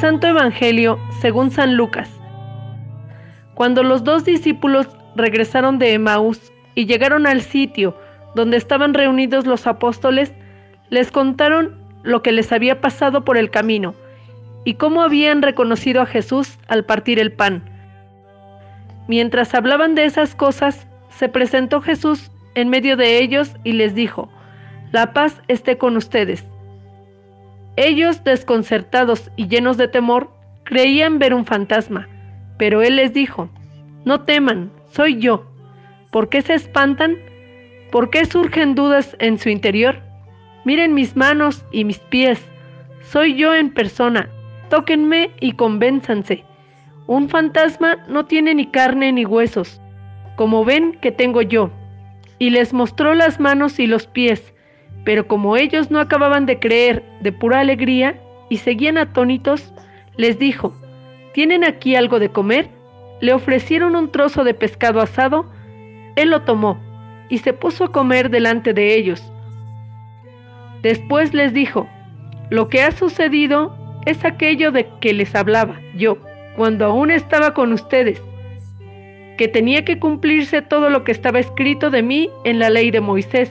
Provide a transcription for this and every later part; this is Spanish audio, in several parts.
Santo Evangelio según San Lucas. Cuando los dos discípulos regresaron de Emaús y llegaron al sitio donde estaban reunidos los apóstoles, les contaron lo que les había pasado por el camino y cómo habían reconocido a Jesús al partir el pan. Mientras hablaban de esas cosas, se presentó Jesús en medio de ellos y les dijo, La paz esté con ustedes. Ellos, desconcertados y llenos de temor, creían ver un fantasma, pero él les dijo, No teman, soy yo. ¿Por qué se espantan? ¿Por qué surgen dudas en su interior? Miren mis manos y mis pies. Soy yo en persona. Tóquenme y convénzanse. Un fantasma no tiene ni carne ni huesos, como ven que tengo yo. Y les mostró las manos y los pies, pero como ellos no acababan de creer de pura alegría y seguían atónitos, les dijo, ¿tienen aquí algo de comer? Le ofrecieron un trozo de pescado asado, él lo tomó y se puso a comer delante de ellos. Después les dijo, lo que ha sucedido es aquello de que les hablaba yo cuando aún estaba con ustedes, que tenía que cumplirse todo lo que estaba escrito de mí en la ley de Moisés,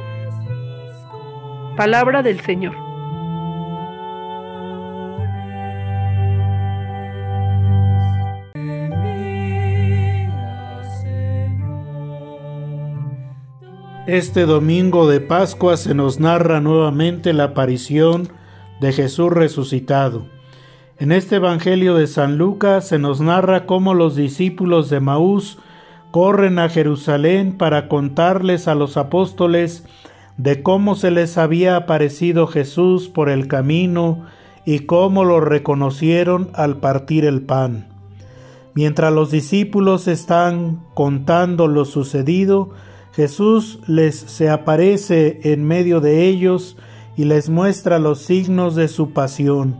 Palabra del Señor. Este domingo de Pascua se nos narra nuevamente la aparición de Jesús resucitado. En este Evangelio de San Lucas se nos narra cómo los discípulos de Maús corren a Jerusalén para contarles a los apóstoles de cómo se les había aparecido Jesús por el camino y cómo lo reconocieron al partir el pan. Mientras los discípulos están contando lo sucedido, Jesús les se aparece en medio de ellos y les muestra los signos de su pasión.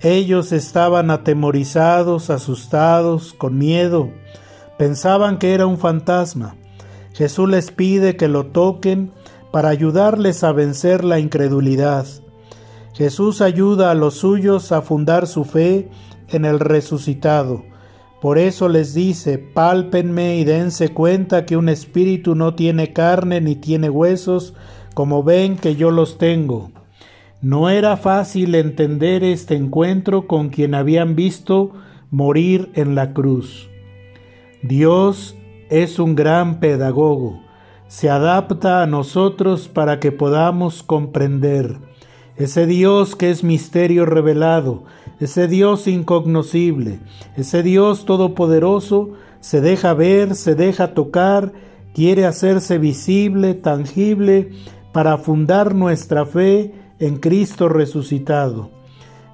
Ellos estaban atemorizados, asustados, con miedo. Pensaban que era un fantasma. Jesús les pide que lo toquen para ayudarles a vencer la incredulidad. Jesús ayuda a los suyos a fundar su fe en el resucitado por eso les dice, pálpenme y dense cuenta que un espíritu no tiene carne ni tiene huesos, como ven que yo los tengo. No era fácil entender este encuentro con quien habían visto morir en la cruz. Dios es un gran pedagogo, se adapta a nosotros para que podamos comprender. Ese Dios que es misterio revelado, ese Dios incognoscible, ese Dios todopoderoso, se deja ver, se deja tocar, quiere hacerse visible, tangible, para fundar nuestra fe en Cristo resucitado.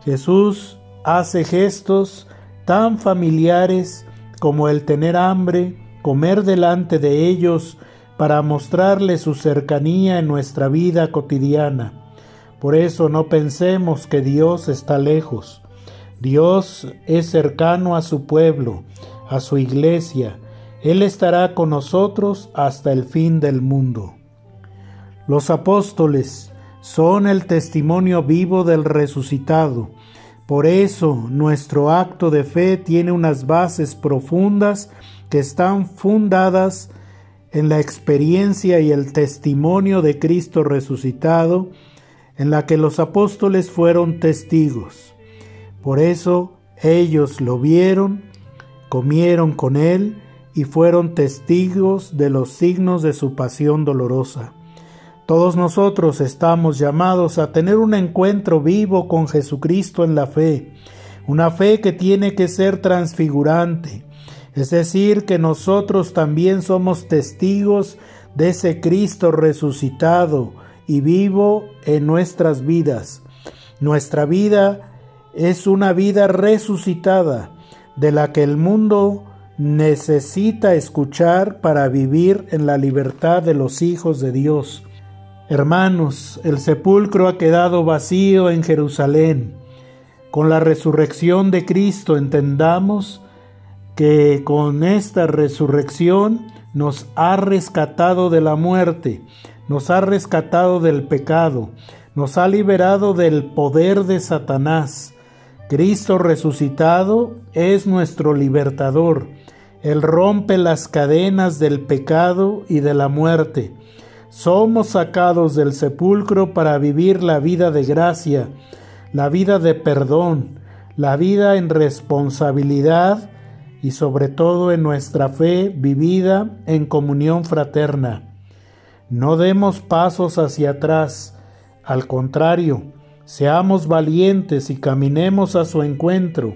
Jesús hace gestos tan familiares como el tener hambre, comer delante de ellos, para mostrarle su cercanía en nuestra vida cotidiana. Por eso no pensemos que Dios está lejos. Dios es cercano a su pueblo, a su iglesia. Él estará con nosotros hasta el fin del mundo. Los apóstoles son el testimonio vivo del resucitado. Por eso nuestro acto de fe tiene unas bases profundas que están fundadas en la experiencia y el testimonio de Cristo resucitado, en la que los apóstoles fueron testigos. Por eso ellos lo vieron, comieron con él y fueron testigos de los signos de su pasión dolorosa. Todos nosotros estamos llamados a tener un encuentro vivo con Jesucristo en la fe, una fe que tiene que ser transfigurante, es decir, que nosotros también somos testigos de ese Cristo resucitado y vivo en nuestras vidas. Nuestra vida es una vida resucitada de la que el mundo necesita escuchar para vivir en la libertad de los hijos de Dios. Hermanos, el sepulcro ha quedado vacío en Jerusalén. Con la resurrección de Cristo entendamos que con esta resurrección nos ha rescatado de la muerte, nos ha rescatado del pecado, nos ha liberado del poder de Satanás. Cristo resucitado es nuestro libertador. Él rompe las cadenas del pecado y de la muerte. Somos sacados del sepulcro para vivir la vida de gracia, la vida de perdón, la vida en responsabilidad y sobre todo en nuestra fe vivida en comunión fraterna. No demos pasos hacia atrás, al contrario, seamos valientes y caminemos a su encuentro.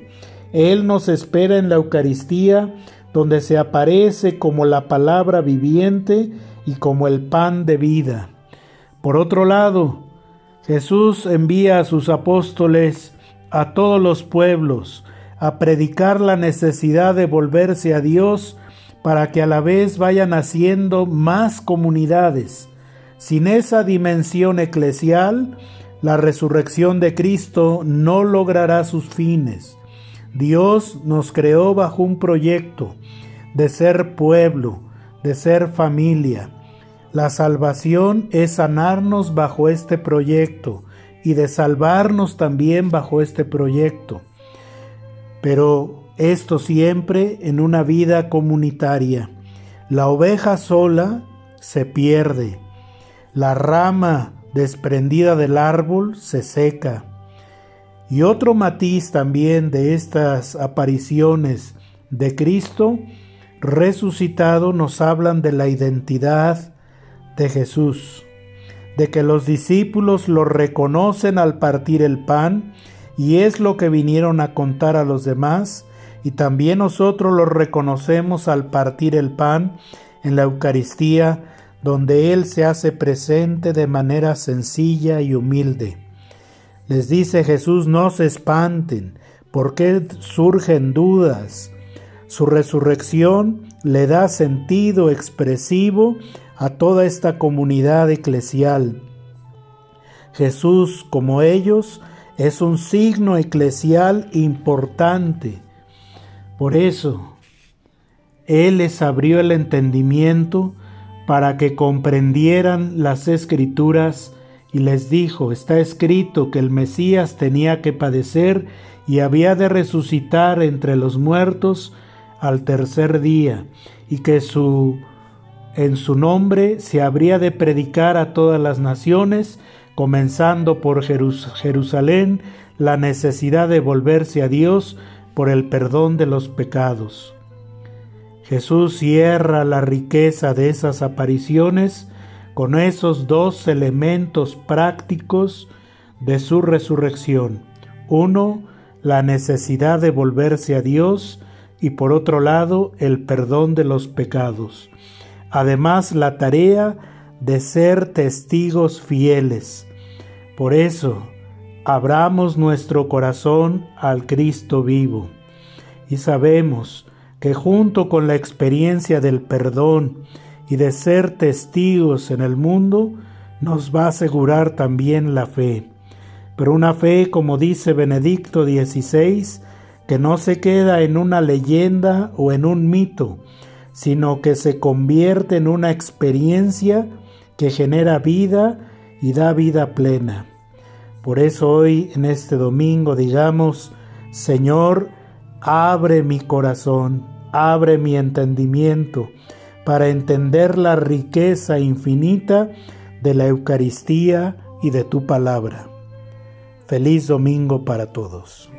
Él nos espera en la Eucaristía, donde se aparece como la palabra viviente y como el pan de vida. Por otro lado, Jesús envía a sus apóstoles a todos los pueblos, a predicar la necesidad de volverse a Dios para que a la vez vayan haciendo más comunidades. Sin esa dimensión eclesial, la resurrección de Cristo no logrará sus fines. Dios nos creó bajo un proyecto de ser pueblo, de ser familia. La salvación es sanarnos bajo este proyecto y de salvarnos también bajo este proyecto pero esto siempre en una vida comunitaria. La oveja sola se pierde, la rama desprendida del árbol se seca. Y otro matiz también de estas apariciones de Cristo resucitado nos hablan de la identidad de Jesús, de que los discípulos lo reconocen al partir el pan y es lo que vinieron a contar a los demás, y también nosotros lo reconocemos al partir el pan en la Eucaristía, donde Él se hace presente de manera sencilla y humilde. Les dice Jesús, no se espanten, porque surgen dudas. Su resurrección le da sentido expresivo a toda esta comunidad eclesial. Jesús, como ellos, es un signo eclesial importante. Por eso, Él les abrió el entendimiento para que comprendieran las escrituras y les dijo, está escrito que el Mesías tenía que padecer y había de resucitar entre los muertos al tercer día, y que su en su nombre se habría de predicar a todas las naciones, comenzando por Jerusalén, la necesidad de volverse a Dios por el perdón de los pecados. Jesús cierra la riqueza de esas apariciones con esos dos elementos prácticos de su resurrección. Uno, la necesidad de volverse a Dios y por otro lado el perdón de los pecados. Además, la tarea de ser testigos fieles. Por eso, abramos nuestro corazón al Cristo vivo y sabemos que junto con la experiencia del perdón y de ser testigos en el mundo, nos va a asegurar también la fe. Pero una fe, como dice Benedicto XVI, que no se queda en una leyenda o en un mito, sino que se convierte en una experiencia que genera vida y da vida plena. Por eso hoy en este domingo digamos, Señor, abre mi corazón, abre mi entendimiento para entender la riqueza infinita de la Eucaristía y de tu palabra. Feliz domingo para todos.